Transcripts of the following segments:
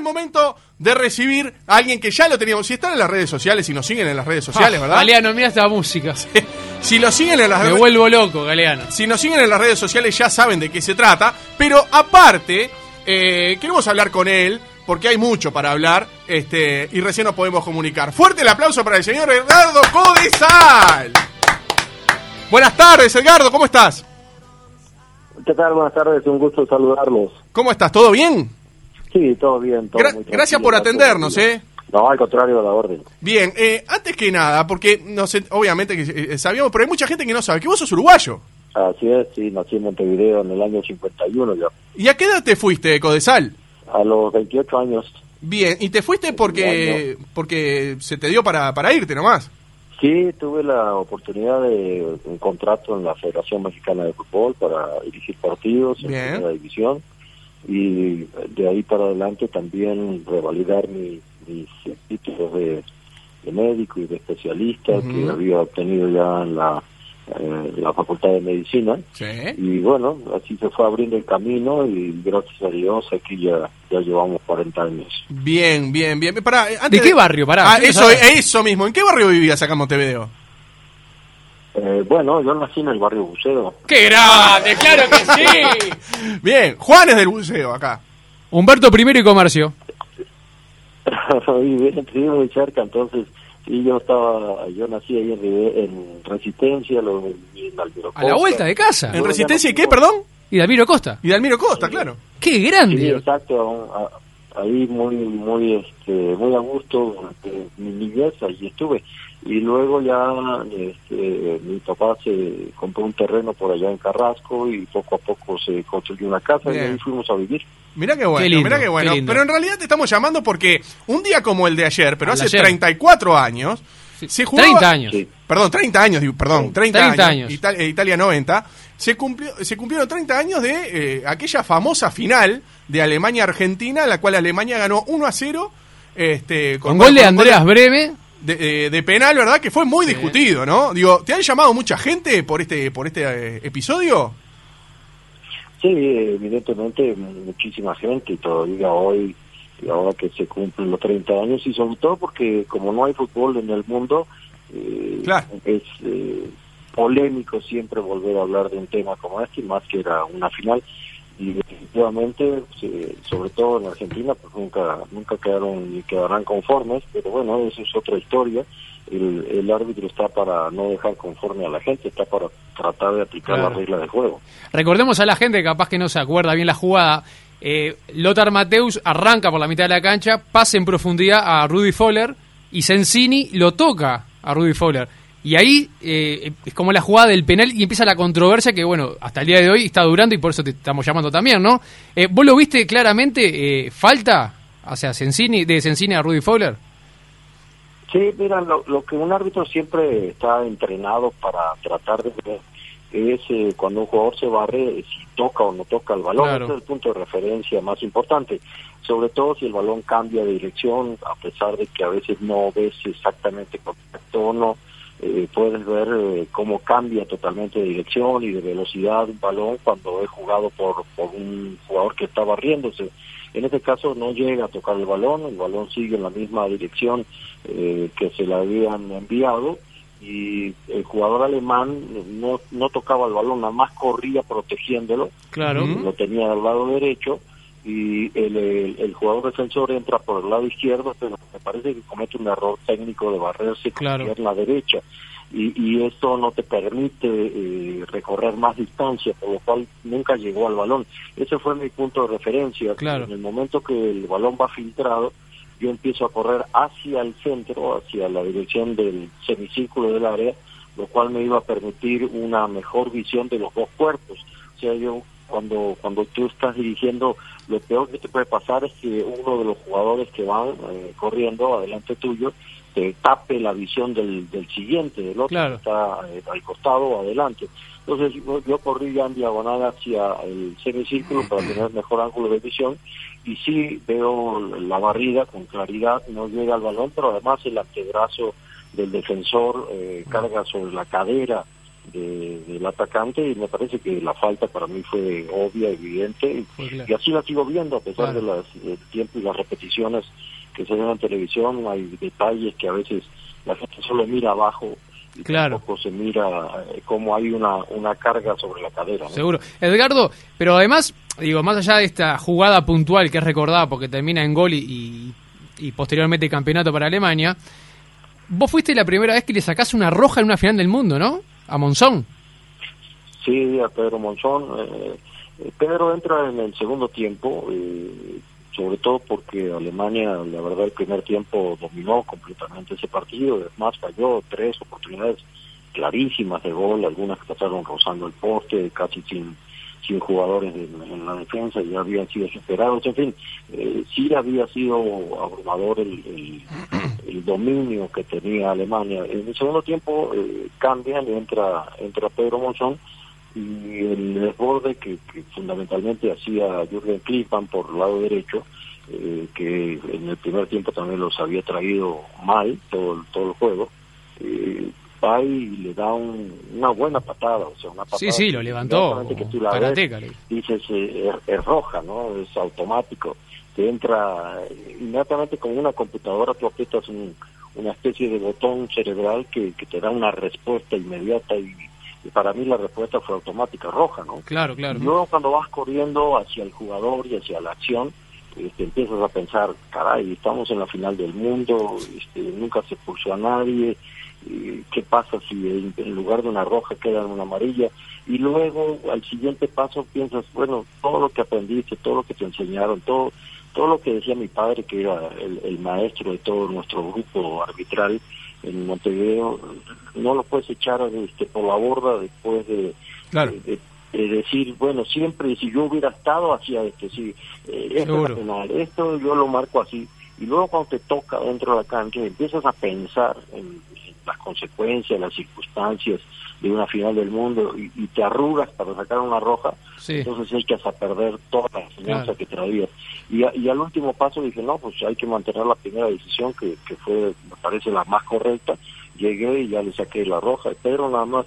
es momento de recibir a alguien que ya lo teníamos. Si están en las redes sociales, si nos siguen en las redes sociales, Ah, ¿verdad? Galeano, mira esta música. Si lo siguen en las Me redes vuelvo loco, Galeano. si nos siguen en las redes sociales ya saben de qué se trata, pero aparte, eh, queremos hablar con él, porque hay mucho para hablar, este, y recién nos podemos comunicar. Fuerte el aplauso para el señor Edgardo Codesal. Buenas tardes, Edgardo, ¿cómo estás? ¿Qué tal? Buenas tardes, un gusto saludarlos. ¿Cómo estás? ¿Todo bien? Sí, todo bien. Todo Gra- muy gracias por atendernos. ¿eh? No, al contrario, a la orden. Bien, eh, antes que nada, porque no sé, obviamente que eh, sabíamos, pero hay mucha gente que no sabe que vos sos uruguayo. Así es, sí, nací en Montevideo en el año 51 ya. ¿Y a qué edad te fuiste, Codesal? A los 28 años. Bien, ¿y te fuiste porque, porque se te dio para, para irte nomás? Sí, tuve la oportunidad de un contrato en la Federación Mexicana de Fútbol para dirigir partidos en Bien. primera división y de ahí para adelante también revalidar mi- mis títulos de, de médico y de especialista que había obtenido ya en la, eh, la Facultad de Medicina. Sí. Y bueno, así se fue abriendo el camino y gracias a Dios aquí ya, ya llevamos 40 años. Bien, bien, bien. Pará, eh, antes ¿De qué barrio? Pará, Ah, eso mismo. ¿En qué barrio vivías acá en Montevideo? Eh, bueno, yo nací en el barrio Buceo. ¡Qué grande! ¡Claro que sí! Bien, Juan es del buceo acá. Humberto I y Comercio. y bien, sí, muy cerca, entonces, sí, yo estaba, yo nací ahí en, en Resistencia, lo en Almiro A la vuelta de casa. ¿En Resistencia y qué, perdón? Y Dalmiro Costa. Y de Almiro Costa, claro. ¡Qué Sí, grande! exacto, a- ahí muy, muy, este, muy a gusto, mi niñez, allí estuve. Y luego ya, este, mi papá se compró un terreno por allá en Carrasco y poco a poco se construyó una casa y Bien. ahí fuimos a vivir. Mirá qué bueno, Qué lindo, mirá qué bueno. qué. Pero en realidad te estamos llamando porque un día como el de ayer, pero El hace ayer. 34 años, se jugaba... 30 años. Sí. Perdón, 30 años, perdón, 30, 30 años. años. Ita- eh, Italia 90. Se, cumplió, se cumplieron 30 años de eh, aquella famosa final de Alemania-Argentina, la cual Alemania ganó 1 a 0. Este, Con gol de Andreas Breme. De, eh, de penal, ¿verdad? Que fue muy discutido, ¿no? Digo, ¿te han llamado mucha gente por este por este eh, episodio? Sí, evidentemente muchísima gente todavía hoy, ahora que se cumplen los 30 años, y sobre todo porque como no hay fútbol en el mundo, eh, Claro. es eh, polémico siempre volver a hablar de un tema como este, más que era una final. Y definitivamente, se- sobre todo en Argentina, pues nunca nunca quedaron ni quedarán conformes, pero bueno, eso es otra historia. El, el árbitro está para no dejar conforme a la gente, está para tratar de aplicar Claro. la regla de juego. Recordemos a la gente capaz que no se acuerda bien la jugada. Eh, Lothar Mateus arranca por la mitad de la cancha, pasa en profundidad a Rudy Fowler y Sensini lo toca a Rudy Fowler. Y ahí eh, es como la jugada del penal y empieza la controversia que, bueno, hasta el día de hoy está durando y por eso te estamos llamando también, ¿no? Eh, ¿Vos lo viste claramente? Eh, ¿Falta hacia Sensini, de Sensini a Rudy Fowler? Sí, mira, lo, lo que un árbitro siempre está entrenado para tratar de ver es eh, cuando un jugador se barre, eh, si toca o no toca el balón. Claro. Ese es el punto de referencia más importante. Sobre todo si el balón cambia de dirección, a pesar de que a veces no ves exactamente correcto o no, eh, puedes ver eh, cómo cambia totalmente de dirección y de velocidad un balón cuando es jugado por, por un jugador que está barriéndose. En este caso no llega a tocar el balón, el balón sigue en la misma dirección eh, que se le habían enviado y el jugador alemán no, no tocaba el balón, nada más corría protegiéndolo, Claro. Lo tenía del lado derecho y el, el, el jugador defensor entra por el lado izquierdo, pero me parece que comete un error técnico de barrerse con Claro. la pierna derecha y, y esto no te permite eh, recorrer más distancia, por lo cual nunca llegó al balón. Ese fue mi punto de referencia. Claro. En el momento que el balón va filtrado, yo empiezo a correr hacia el centro, hacia la dirección del semicírculo del área, lo cual me iba a permitir una mejor visión de los dos cuerpos. O sea, yo cuando cuando tú estás dirigiendo, lo peor que te puede pasar es que uno de los jugadores que van eh, corriendo adelante tuyo te tape la visión del, del siguiente, del otro Claro. que está eh, al costado o adelante. Entonces yo, yo corrí ya en diagonal hacia el semicírculo para tener mejor ángulo de visión y sí veo la barrida con claridad, no llega al balón, pero además el antebrazo del defensor eh, carga sobre la cadera del atacante y me parece que la falta para mí fue obvia, evidente y, así la sigo viendo a pesar de las el tiempo y las repeticiones que se ven en televisión, hay detalles que a veces la gente solo mira abajo y claro. tampoco se mira eh, como hay una, una carga sobre la cadera. Seguro. Edgardo, pero además, digo, más allá de esta jugada puntual que es recordada porque termina en gol y, y, posteriormente campeonato para Alemania, vos fuiste la primera vez que le sacás una roja en una final del mundo, ¿no? A Monzón. Sí, a Pedro Monzón. Eh, eh, Pedro entra en el segundo tiempo, eh, sobre todo porque Alemania, la verdad, el primer tiempo dominó completamente ese partido, además falló tres oportunidades clarísimas de gol, algunas que pasaron rozando el poste, casi sin sin jugadores en, la defensa, ya habían sido superados, en fin, eh, sí había sido abrumador el, dominio que tenía Alemania. En el segundo tiempo eh, cambian, entra, entra Pedro Monzón, y el desborde que, fundamentalmente hacía Jürgen Klinsmann por el lado derecho, eh, que en el primer tiempo también los había traído mal todo, todo el juego, eh, va y le da una buena patada, o sea, una patada. Sí, sí, lo levantó. Que tú la ves, dices, eh, es, roja, ¿no? Es automático. Te entra inmediatamente como una computadora, tú aprietas una especie de botón cerebral que, que te da una respuesta inmediata y y para mí la respuesta fue automática, roja, ¿no? Claro, claro. Y luego cuando vas corriendo hacia el jugador y hacia la acción, este, empiezas a pensar, caray, estamos en la final del mundo, este, nunca se expulsó a nadie, ¿qué pasa si en, lugar de una roja queda en una amarilla? Y luego al siguiente paso piensas, bueno, todo lo que aprendiste, todo lo que te enseñaron, todo todo lo que decía mi padre, que era el, el maestro de todo nuestro grupo arbitral, en Montevideo no lo puedes echar este, por la borda después de, decir, bueno, siempre si yo hubiera estado hacía esto, sí, eh, esto esto yo lo marco así. Y luego cuando te toca dentro de la cancha empiezas a pensar en, las consecuencias, las circunstancias de una final del mundo y, te arrugas para sacar una roja, entonces echas a perder toda la enseñanza que traías. Y, y, al último paso dije, no, pues hay que mantener la primera decisión, que, que fue, me parece, la más correcta. Llegué y ya le saqué la roja, pero nada más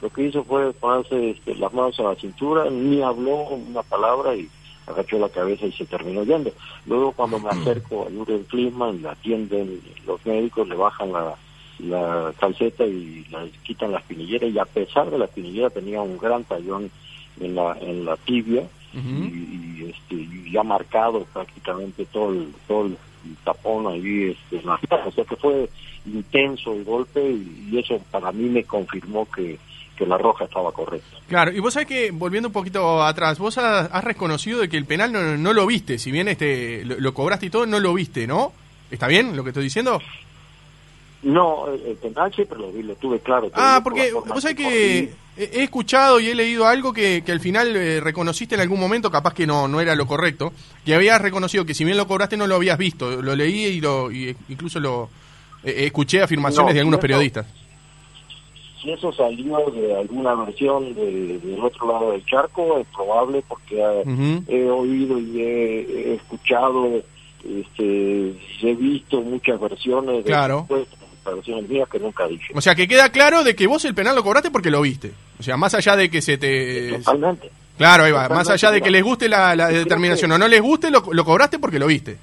lo que hizo fue ponerse este, las manos a la cintura, ni habló una palabra y agachó la cabeza y se terminó yendo. Luego cuando me acerco a Jürgen Klinsmann, la atienden los médicos, le bajan la, la calceta y le quitan la espinillera y a pesar de la espinillera tenía un gran tallón en la, en la tibia y, este, ya marcado prácticamente todo el, todo el tapón ahí este, en la o sea que fue intenso el golpe y, eso para mí me confirmó que, que la roja estaba correcta. Claro, y vos sabés que, volviendo un poquito atrás, vos has, reconocido de que el penal no, no lo viste, si bien este lo, cobraste y todo, no lo viste, ¿no? ¿Está bien lo que estoy diciendo? No, el penal siempre lo lo tuve claro. Ah, porque vos sabés que he escuchado y he leído algo que, que al final eh, reconociste en algún momento, capaz que no, no era lo correcto, que habías reconocido que si bien lo cobraste no lo habías visto. Lo leí y, lo, y incluso lo eh, escuché afirmaciones de algunos periodistas. Si eso salió de alguna versión del otro lado del charco, es probable porque he oído y he, escuchado, este, he visto muchas versiones de claro mías que nunca dije. O sea, que queda claro de que vos el penal lo cobraste porque lo viste. O sea, más allá de que se te... Totalmente. Claro, ahí va. Más allá de que les guste la, determinación o no les guste, lo, cobraste porque lo viste.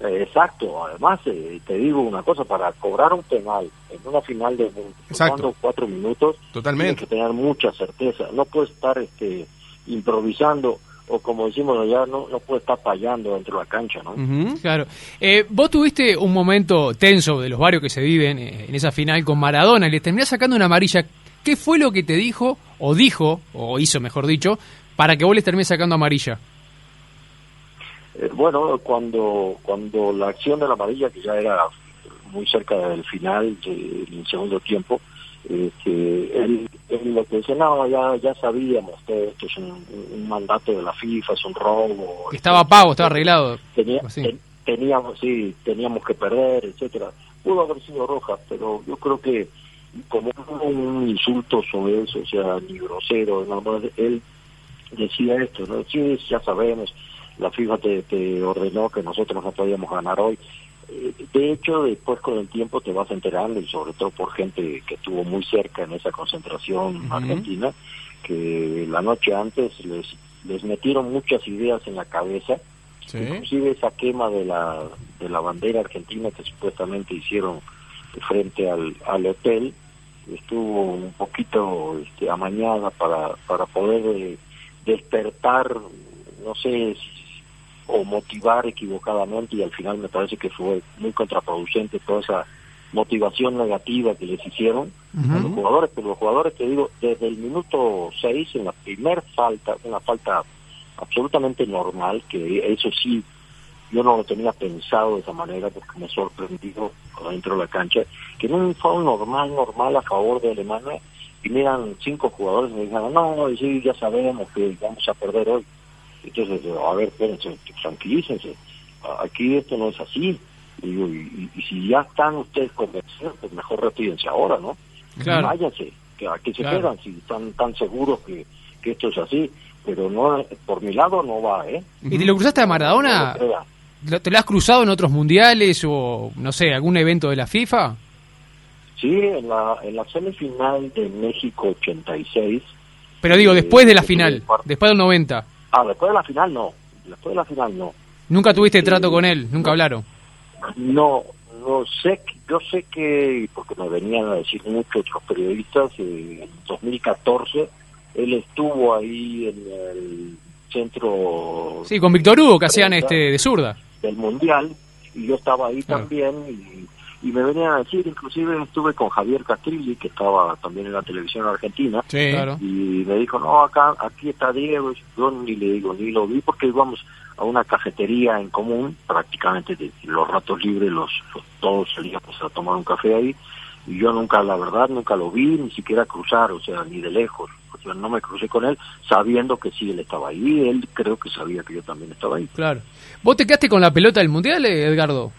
Eh, exacto. Además, eh, te digo una cosa, para cobrar un penal en una final de mundo, cuatro minutos, Totalmente. tienes que tener mucha certeza. No puedes estar este, improvisando o como decimos allá, no, no puede estar fallando dentro de la cancha, ¿no? claro. Eh, vos tuviste un momento tenso de los varios que se viven eh, en esa final con Maradona y le terminás sacando una amarilla. ¿Qué fue lo que te dijo, o dijo, o hizo, mejor dicho, para que vos le termines sacando amarilla? Eh, bueno, cuando, cuando la acción de la amarilla, que ya era muy cerca del final del segundo tiempo, este, él, lo que decía, no, ya, ya sabíamos que esto es un, mandato de la FIFA, es un robo. Estaba pago, estaba arreglado. teníamos, sí, teníamos que perder, etcétera. Pudo haber sido roja, pero yo creo que como un insulto sobre eso, o sea, ni grosero, él decía esto, ¿no? Sí, ya sabemos, la FIFA te, te ordenó que nosotros no podíamos ganar hoy. De hecho, después con el tiempo te vas enterando, y sobre todo por gente que estuvo muy cerca en esa concentración argentina, que la noche antes les, les metieron muchas ideas en la cabeza, inclusive esa quema de la, de la bandera argentina que supuestamente hicieron frente al, al hotel, estuvo un poquito este, amañada para, para poder eh, despertar, no sé, o motivar equivocadamente y al final me parece que fue muy contraproducente toda esa motivación negativa que les hicieron a los jugadores, pero los jugadores, te digo, desde el minuto 6, en la primer falta, una falta absolutamente normal, que eso sí, yo no lo tenía pensado de esa manera porque me sorprendió dentro de la cancha, que en un foul normal, normal a favor de Alemania, y miran cinco jugadores y me dijeron, no, sí, ya sabemos que vamos a perder hoy. Entonces, a ver, espérense, tranquilícense, aquí esto no es así. Y, y, si ya están ustedes convencidos, pues mejor retírense ahora, ¿no? Claro. Váyanse, que a qué se quedan si están tan seguros que, que esto es así. Pero no por mi lado no va, ¿eh? ¿Y te lo cruzaste a Maradona? ¿Te lo has cruzado en otros mundiales o, no sé, algún evento de la FIFA? Sí, en la, en la semifinal de México 86. Pero digo, después de la final, después del 90. Ah, después de la final no. Después de la final no. ¿Nunca tuviste trato con él? ¿Nunca hablaron? No, no sé. Yo sé que, porque me venían a decir muchos otros periodistas, eh, en 2014 él estuvo ahí en el centro. Sí, con Víctor Hugo, que hacían este de zurda. Del Mundial, y yo estaba ahí también, y y me venían a decir, inclusive estuve con Javier Castrilli, que estaba también en la televisión argentina, y me dijo, no, acá aquí está Diego, yo ni le digo, ni lo vi porque íbamos a una cafetería en común, prácticamente de los ratos libres los, todos salíamos a tomar un café ahí, y yo nunca, la verdad, nunca lo vi, ni siquiera cruzar, o sea, ni de lejos, o sea, no me crucé con él, sabiendo que sí, él estaba ahí, él creo que sabía que yo también estaba ahí. Claro. ¿Vos te quedaste con la pelota del Mundial, Edgardo?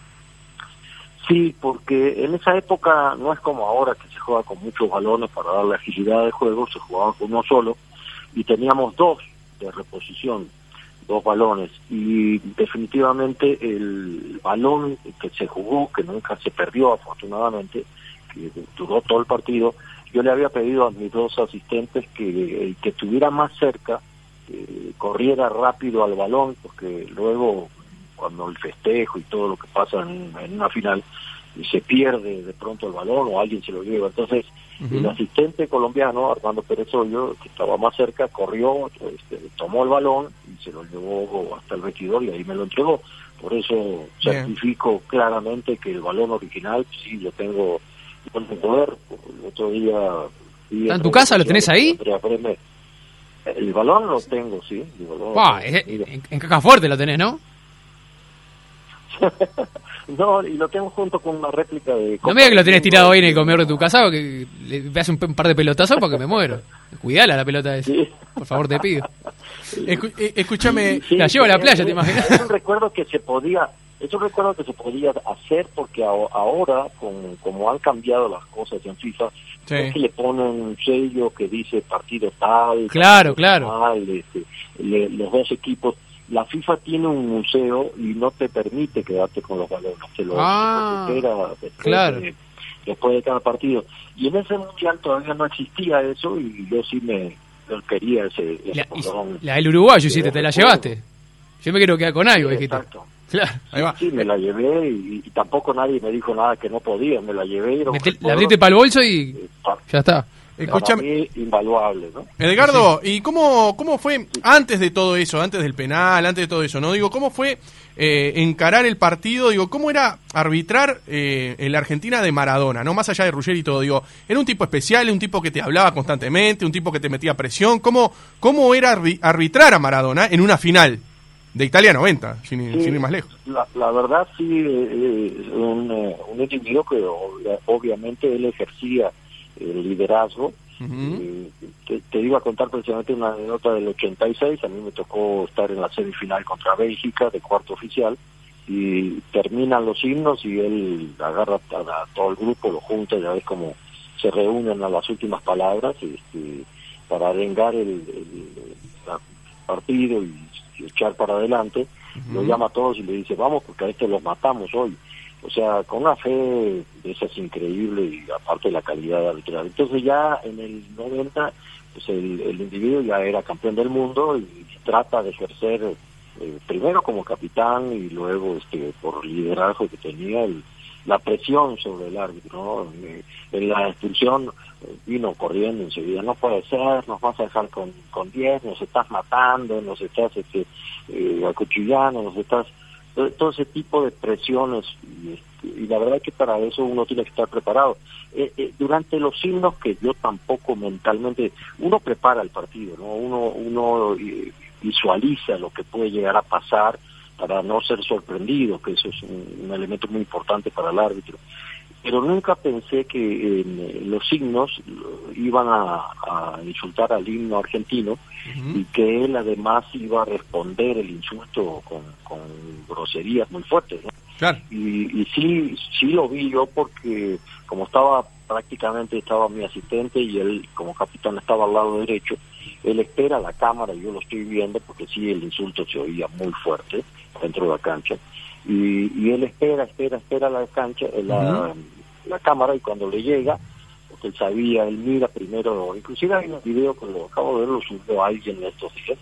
Sí, porque en esa época no es como ahora que se juega con muchos balones para darle agilidad de juego, se jugaba con uno solo y teníamos dos de reposición, dos balones y definitivamente el balón que se jugó, que nunca se perdió afortunadamente, que duró todo el partido, yo le había pedido a mis dos asistentes que que estuviera más cerca, que corriera rápido al balón, porque luego cuando el festejo y todo lo que pasa en, una final y se pierde de pronto el balón o alguien se lo lleva. Entonces, el asistente colombiano, Armando Pérez Hoyo, que estaba más cerca, corrió, este, tomó el balón y se lo llevó hasta el vestidor y ahí me lo entregó. Por eso certifico claramente que el balón original, sí, lo tengo en poder. El otro día... ¿En tu casa lo tenés ahí? El balón lo tengo, sí. en, en caja fuerte lo tenés, ¿no? no, y lo tengo junto con una réplica de... No me digas que lo tenés tirado ahí en el comedor de tu casa o que le veas un, par de pelotazos porque me muero. Cuidala la pelota esa. Por favor, te pido. Eh, escúchame, la llevo a la playa, ¿te imaginas? Es un recuerdo que se podía... Es un recuerdo que se podía hacer porque ahora, con, como han cambiado las cosas en FIFA, es que le ponen un sello que dice partido tal, claro, claro. este, los dos equipos la FIFA tiene un museo y no te permite quedarte con los balones, te lo ah, después, claro. de, después de cada partido. Y en ese mundial todavía no existía eso y yo sí me quería ese, la, la, del uruguayo hiciste, te la llevaste. Yo me quiero quedar con algo, dijiste. Exacto. Claro. Ahí va. Sí, me la llevé y, tampoco nadie me dijo nada que no podía, me la llevé. Y la abriste para el bolso y ya está. Escúchame. invaluable, ¿no? Edgardo, ¿y cómo, cómo fue antes de todo eso, antes del penal, antes de todo eso, no? Digo, ¿cómo fue eh, encarar el partido? Digo, ¿cómo era arbitrar eh, en la Argentina de Maradona, no? Más allá de Ruggeri y todo, digo, ¿era un tipo especial, un tipo que te hablaba constantemente, un tipo que te metía presión? ¿Cómo, cómo era arbitrar a Maradona en una final? De Italia 90, sin, ir más lejos. La, verdad sí, eh, un, un individuo que obviamente él ejercía el liderazgo. te, iba a contar precisamente una nota del 86, a mí me tocó estar en la semifinal contra Bélgica de cuarto oficial y terminan los himnos y él agarra a, todo el grupo, lo junta, ya ves como se reúnen a las últimas palabras este, para arengar el, partido y, echar para adelante, lo llama a todos y le dice, vamos porque a este los matamos hoy o sea, con una fe de esas increíble y aparte la calidad arbitral. Entonces ya en el 90, pues el, el individuo ya era campeón del mundo y trata de ejercer eh, primero como capitán y luego este por liderazgo que tenía el, la presión sobre el árbitro. Eh, en la expulsión eh, vino corriendo enseguida, no puede ser, nos vas a dejar con, con 10, nos estás matando, nos estás este, eh, acuchillando, nos estás... Todo ese tipo de presiones y, este, y la verdad que para eso uno tiene que estar preparado. Eh, eh, durante los signos que yo tampoco mentalmente, uno prepara el partido, ¿no? Uno, uno eh, visualiza lo que puede llegar a pasar para no ser sorprendido, que eso es un elemento muy importante para el árbitro pero nunca pensé que eh, los signos iban a, a, insultar al himno argentino uh -huh. y que él además iba a responder el insulto con, con groserías muy fuertes. ¿no? Claro. Y, y sí, sí lo vi yo porque como estaba prácticamente estaba mi asistente y él como capitán estaba al lado derecho, él espera la cámara y yo lo estoy viendo porque sí el insulto se oía muy fuerte dentro de la cancha y, y él espera, espera, espera la cancha, la, uh -huh. La cámara y cuando le llega, porque él sabía, él mira primero, inclusive hay un video que lo acabo de ver, lo subió alguien en estos días,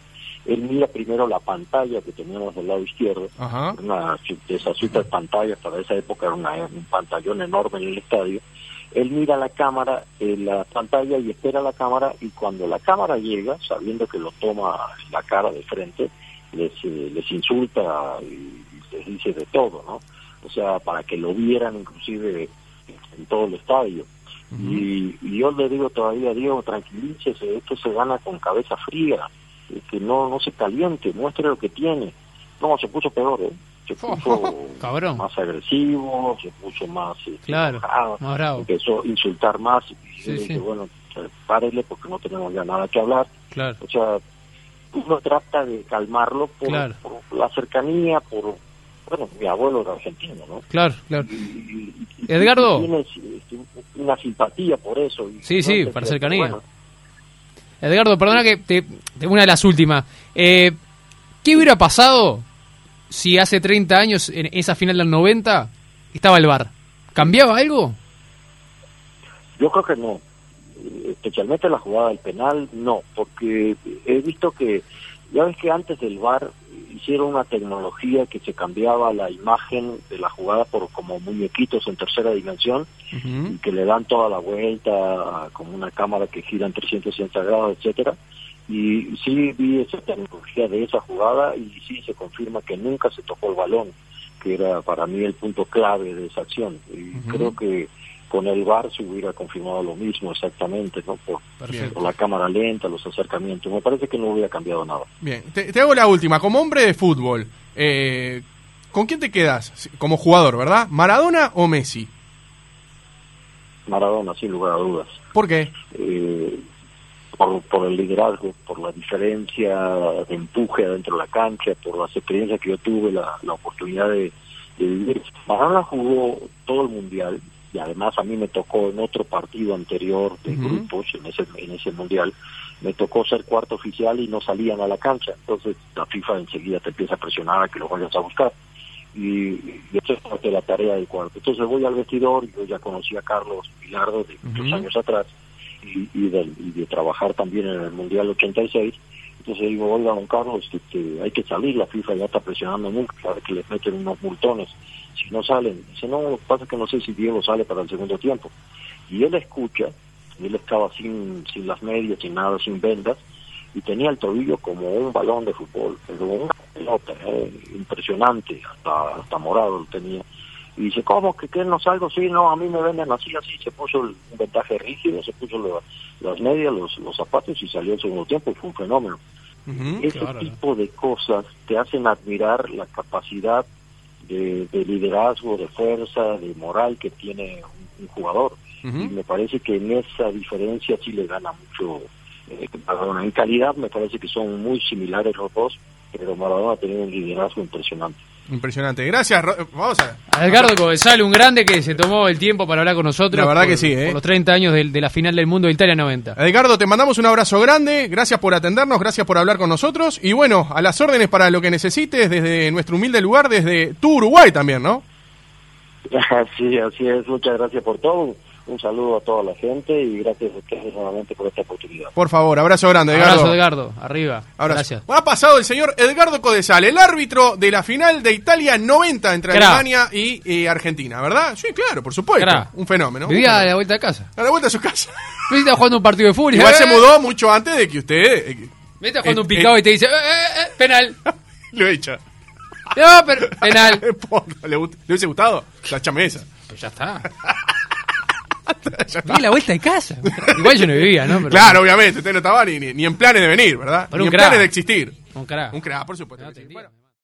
él mira primero la pantalla que teníamos del lado izquierdo, -huh. una de esas super pantallas, para esa época era una, un pantallón enorme en el estadio, él mira la cámara, eh, la pantalla y espera la cámara y cuando la cámara llega, sabiendo que lo toma la cara de frente, les, eh, les insulta y les dice de todo, ¿no? O sea, para que lo vieran inclusive en todo el estadio. Uh -huh. y, y, yo le digo todavía, Diego, tranquilícese, esto se gana con cabeza fría, que no no se caliente, muestre lo que tiene. No, se puso peor, ¿eh? Se puso oh, oh, más agresivo, se puso más, este, claro, enojado, más bravo. empezó a insultar más. Y sí, dije, sí. bueno, párele porque no tenemos ya nada que hablar. Claro. O sea, uno trata de calmarlo por, claro. por la cercanía, por bueno, mi abuelo era argentino, ¿no? Claro, claro. Y, y, y Edgardo. Tienes este, una simpatía por eso. Y sí, sí, para cercanía. Bueno. Edgardo, perdona que te, te, una de las últimas. Eh, ¿Qué hubiera pasado si hace 30 años, en esa final del 90, estaba el bar? ¿Cambiaba algo? Yo creo que no. Especialmente la jugada del penal, no. Porque he visto que, ya ves que antes del bar hicieron una tecnología que se cambiaba la imagen de la jugada por como muñequitos en tercera dimensión uh -huh. que le dan toda la vuelta como una cámara que gira en 360 grados, etcétera. Y sí vi esa tecnología de esa jugada y sí se confirma que nunca se tocó el balón, que era para mí el punto clave de esa acción. Y uh -huh. creo que con el VAR se hubiera confirmado lo mismo exactamente, ¿no? Por, por, la cámara lenta, los acercamientos. Me parece que no hubiera cambiado nada. Bien, te, te hago la última. Como hombre de fútbol, eh, ¿con quién te quedas como jugador, verdad? ¿Maradona o Messi? Maradona, sin lugar a dudas. ¿Por qué? Eh, por, por el liderazgo, por la diferencia de empuje adentro de la cancha, por las experiencias que yo tuve, la, la oportunidad de, de vivir. Maradona jugó todo el mundial, y además a mí me tocó en otro partido anterior de uh -huh. grupos en ese en ese mundial me tocó ser cuarto oficial y no salían a la cancha entonces la FIFA enseguida te empieza a presionar a que lo vayas a buscar y, y eso es parte de la tarea del cuarto entonces voy al vestidor yo ya conocí a Carlos Pilardo de muchos uh -huh. años atrás y, y, de, y de trabajar también en el mundial 86 entonces digo, oiga, don Carlos, este, hay que salir, la FIFA ya está presionando mucho, sabe que les meten unos multones si no salen. Dice, no, lo que pasa es que no sé si Diego sale para el segundo tiempo. Y él escucha, y él estaba sin, sin las medias, sin nada, sin vendas, y tenía el tobillo como un balón de fútbol, pero una pelota, impresionante, hasta morado lo tenía. Y dice, ¿cómo que, que no salgo? Sí, no, a mí me venden así, así. Se puso el, un ventaje rígido, se puso lo, las medias, los, los zapatos y salió el segundo tiempo y fue un fenómeno. Uh -huh, Ese claro. tipo de cosas te hacen admirar la capacidad de, de, liderazgo, de fuerza, de moral que tiene un, un jugador. Uh -huh. Y me parece que en esa diferencia sí le gana mucho eh, Maradona. En calidad me parece que son muy similares los dos, pero Maradona tiene un liderazgo impresionante. Impresionante. Gracias. Vamos a. Edgardo Cobesal, un grande que se tomó el tiempo para hablar con nosotros. La verdad por, que sí, ¿eh? Por los 30 años de, de, la final del mundo de Italia 90. Edgardo, te mandamos un abrazo grande. Gracias por atendernos, gracias por hablar con nosotros. Y bueno, a las órdenes para lo que necesites desde nuestro humilde lugar, desde tu Uruguay también, ¿no? Sí, así es. Muchas gracias por todo. Un saludo a toda la gente y gracias a ustedes nuevamente por esta oportunidad. Por favor, abrazo grande, Edgardo. Abrazo, Edgardo. Arriba. Abrazo. Gracias. Ha pasado el señor Edgardo Codesal, el árbitro de la final de Italia 90 entre Cra. Alemania y, y Argentina, ¿verdad? Sí, claro, por supuesto. Cra. Un fenómeno. un Vivía a la vuelta de casa. a la vuelta a su casa. Me estaba jugando un partido de fútbol. Igual se ¡Eh! mudó mucho antes de que usted eh, Me está jugando Eh, un picado eh. y te dice, "Eh, eh, eh, penal. lo he hecho. No, pero penal. ¿Le, ¿Le hubiese gustado? La chamesa. Pues ya está. Vi la vuelta de casa. Igual yo no vivía, ¿no? Pero- Claro, obviamente, usted no estaba ni, ni, en planes de venir, ¿verdad? Pero ni en crack. planes de existir. Un carajo. Un crack, por supuesto. No